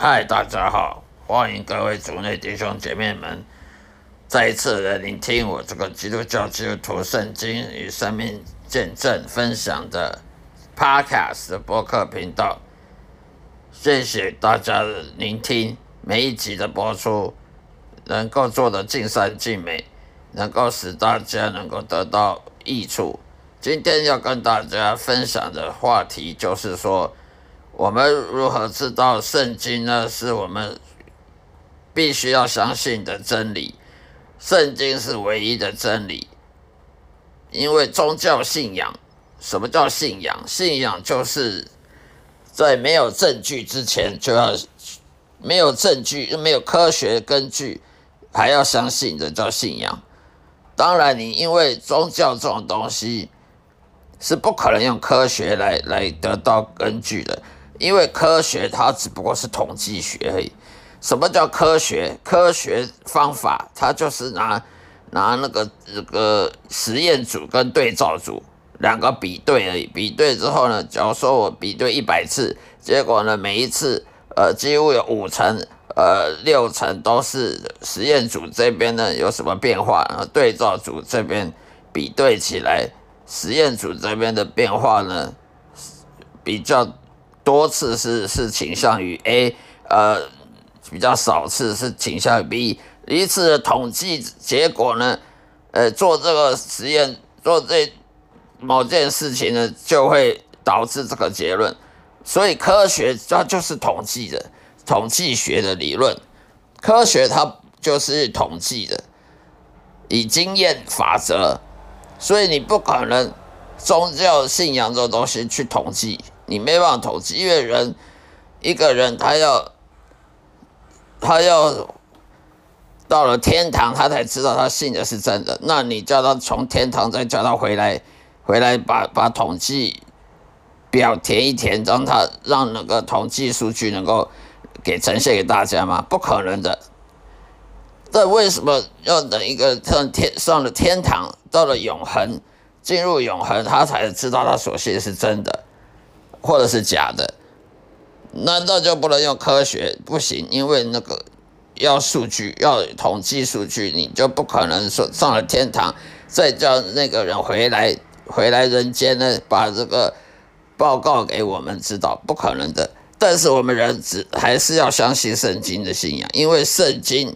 嗨，大家好，欢迎各位族内弟兄姐妹们再一次来聆听我这个基督教基督徒圣经与生命见证分享的 Podcast 的播客频道。谢谢大家的聆听，每一集的播出能够做的尽善尽美，能够使大家能够得到益处。今天要跟大家分享的话题就是说。我们如何知道圣经呢？是我们必须要相信的真理。圣经是唯一的真理，因为宗教信仰，什么叫信仰？信仰就是在没有证据之前就要没有证据，没有科学根据，还要相信的叫信仰。当然，你因为宗教这种东西是不可能用科学来来得到根据的。因为科学它只不过是统计学而已。什么叫科学？科学方法它就是拿拿那个这个实验组跟对照组两个比对而已。比对之后呢，假如说我比对一百次，结果呢每一次呃几乎有五成呃六成都是实验组这边呢有什么变化，然后对照组这边比对起来，实验组这边的变化呢比较。多次是是倾向于 A，呃，比较少次是倾向于 B。一次的统计结果呢，呃，做这个实验做这某件事情呢，就会导致这个结论。所以科学它就是统计的，统计学的理论。科学它就是统计的，以经验法则。所以你不可能宗教信仰这种东西去统计。你没办法统计，因为人一个人他要他要到了天堂，他才知道他信的是真的。那你叫他从天堂再叫他回来，回来把把统计表填一填，让他让那个统计数据能够给呈现给大家吗？不可能的。这为什么要等一个上天上了天堂，到了永恒，进入永恒，他才知道他所信的是真的？或者是假的，难道就不能用科学？不行，因为那个要数据，要统计数据，你就不可能说上了天堂，再叫那个人回来，回来人间呢，把这个报告给我们知道，不可能的。但是我们人只还是要相信圣经的信仰，因为圣经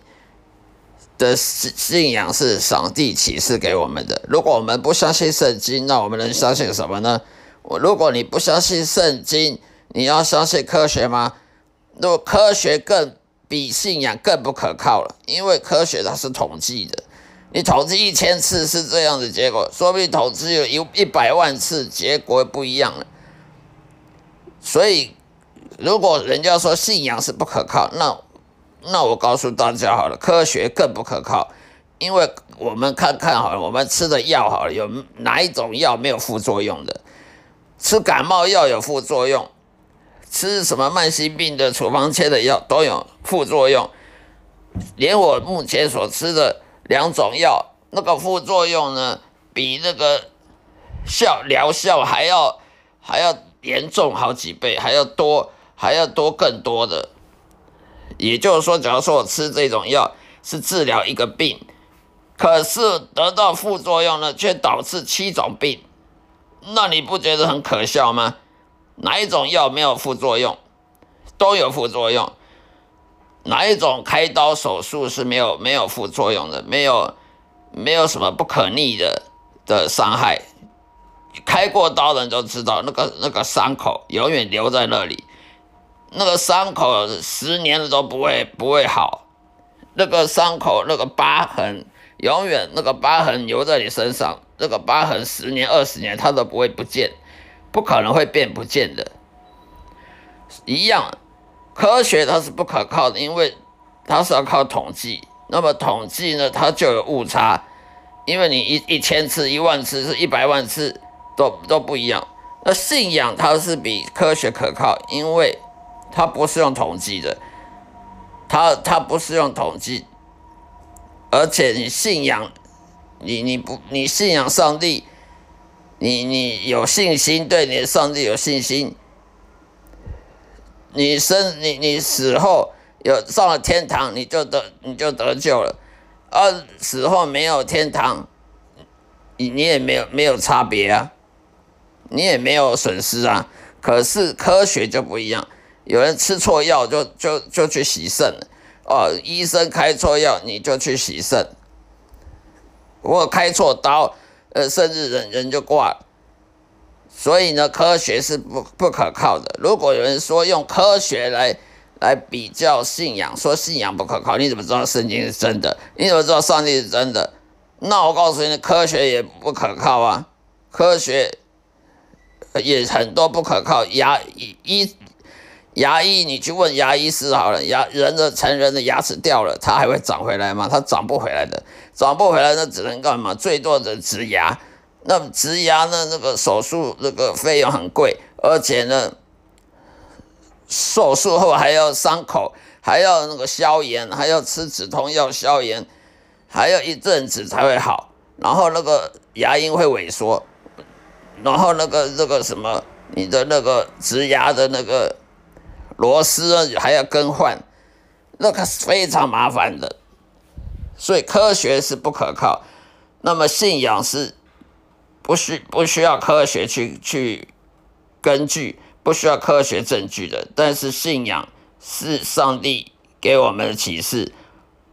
的信信仰是上帝启示给我们的。如果我们不相信圣经，那我们能相信什么呢？我如果你不相信圣经，你要相信科学吗？如果科学更比信仰更不可靠了，因为科学它是统计的，你统计一千次是这样的结果，说不定统计有一一百万次结果不一样了。所以，如果人家说信仰是不可靠，那那我告诉大家好了，科学更不可靠，因为我们看看好了，我们吃的药好了，有哪一种药没有副作用的？吃感冒药有副作用，吃什么慢性病的处方签的药都有副作用，连我目前所吃的两种药，那个副作用呢，比那个效疗效还要还要严重好几倍，还要多还要多更多的。也就是说，假如说我吃这种药是治疗一个病，可是得到副作用呢，却导致七种病。那你不觉得很可笑吗？哪一种药没有副作用？都有副作用。哪一种开刀手术是没有没有副作用的？没有，没有什么不可逆的的伤害。开过刀的人都知道，那个那个伤口永远留在那里，那个伤口十年了都不会不会好。那个伤口那个疤痕，永远那个疤痕留在你身上。那个疤痕十年、二十年，它都不会不见，不可能会变不见的。一样，科学它是不可靠的，因为它是要靠统计。那么统计呢，它就有误差，因为你一一千次、一万次、是一百万次都都不一样。那信仰它是比科学可靠，因为它不是用统计的，它它不是用统计，而且你信仰。你你不你信仰上帝，你你有信心，对你的上帝有信心，你生你你死后有上了天堂，你就得你就得救了；而死后没有天堂，你你也没有没有差别啊，你也没有损失啊。可是科学就不一样，有人吃错药就就就去洗肾了哦，医生开错药你就去洗肾，或开错刀，呃，甚至人人就挂。所以呢，科学是不不可靠的。如果有人说用科学来来比较信仰，说信仰不可靠，你怎么知道圣经是真的？你怎么知道上帝是真的？那我告诉你，科学也不可靠啊！科学也很多不可靠。牙医牙医，你去问牙医师好了，牙人的成人的牙齿掉了，它还会长回来吗？它长不回来的，长不回来，那只能干嘛？最多的植牙。那植牙呢？那个手术那个费用很贵，而且呢，手术后还要伤口，还要那个消炎，还要吃止痛药消炎，还要一阵子才会好。然后那个牙龈会萎缩，然后那个那个什么，你的那个植牙的那个螺丝还要更换，那个非常麻烦的。所以科学是不可靠，那么信仰是。不需不需要科学去去根据，不需要科学证据的。但是信仰是上帝给我们的启示，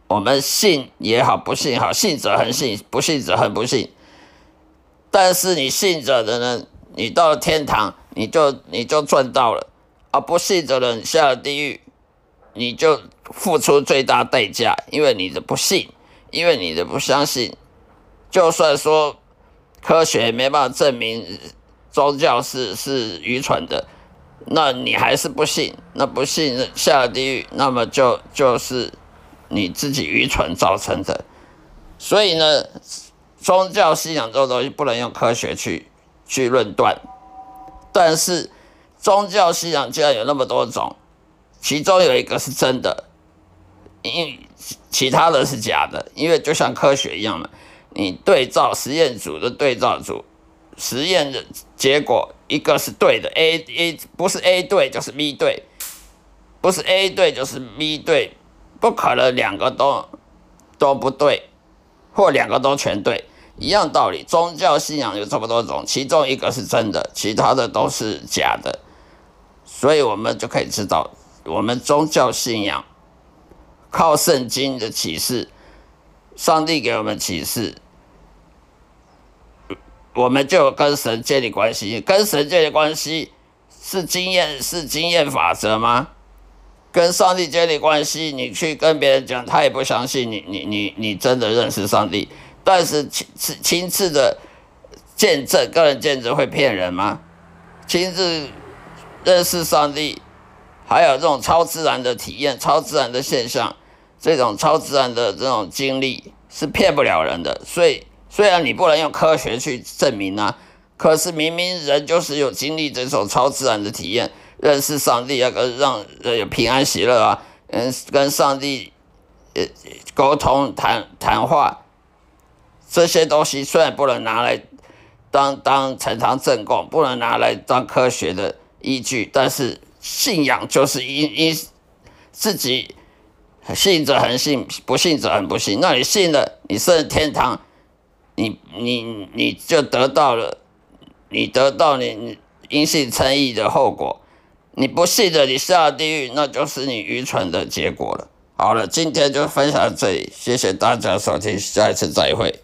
我们信也好，不信好，信者恒信，不信者恒不信。但是你信者的呢，你到了天堂，你就你就赚到了；而不信的人下了地狱，你就付出最大代价，因为你的不信，因为你的不相信。就算说。科学没办法证明宗教是是愚蠢的，那你还是不信，那不信下了地狱，那么就就是你自己愚蠢造成的。所以呢，宗教信仰这种东西不能用科学去去论断。但是宗教信仰竟然有那么多种，其中有一个是真的，因其他的是假的，因为就像科学一样嘛。你对照实验组的对照组，实验的结果一个是对的，A A 不是 A 对就是 B 对，不是 A 对就是 B 对，不可能两个都都不对，或两个都全对，一样道理。宗教信仰有这么多种，其中一个是真的，其他的都是假的，所以我们就可以知道，我们宗教信仰靠圣经的启示。上帝给我们启示，我们就跟神建立关系。跟神建立关系是经验，是经验法则吗？跟上帝建立关系，你去跟别人讲，他也不相信你，你你你真的认识上帝。但是亲自亲自的见证，个人见证会骗人吗？亲自认识上帝，还有这种超自然的体验、超自然的现象。这种超自然的这种经历是骗不了人的，所以虽然你不能用科学去证明啊，可是明明人就是有经历这种超自然的体验，认识上帝啊，跟让人有平安喜乐啊，嗯，跟上帝呃沟通谈谈话，这些东西虽然不能拿来当当呈堂证供，不能拿来当科学的依据，但是信仰就是因因自己。信者恒信，不信者恒不信。那你信了，你上天堂，你你你就得到了，你得到你因信称义的后果。你不信的，你下地狱，那就是你愚蠢的结果了。好了，今天就分享到这里，谢谢大家收听，下一次再会。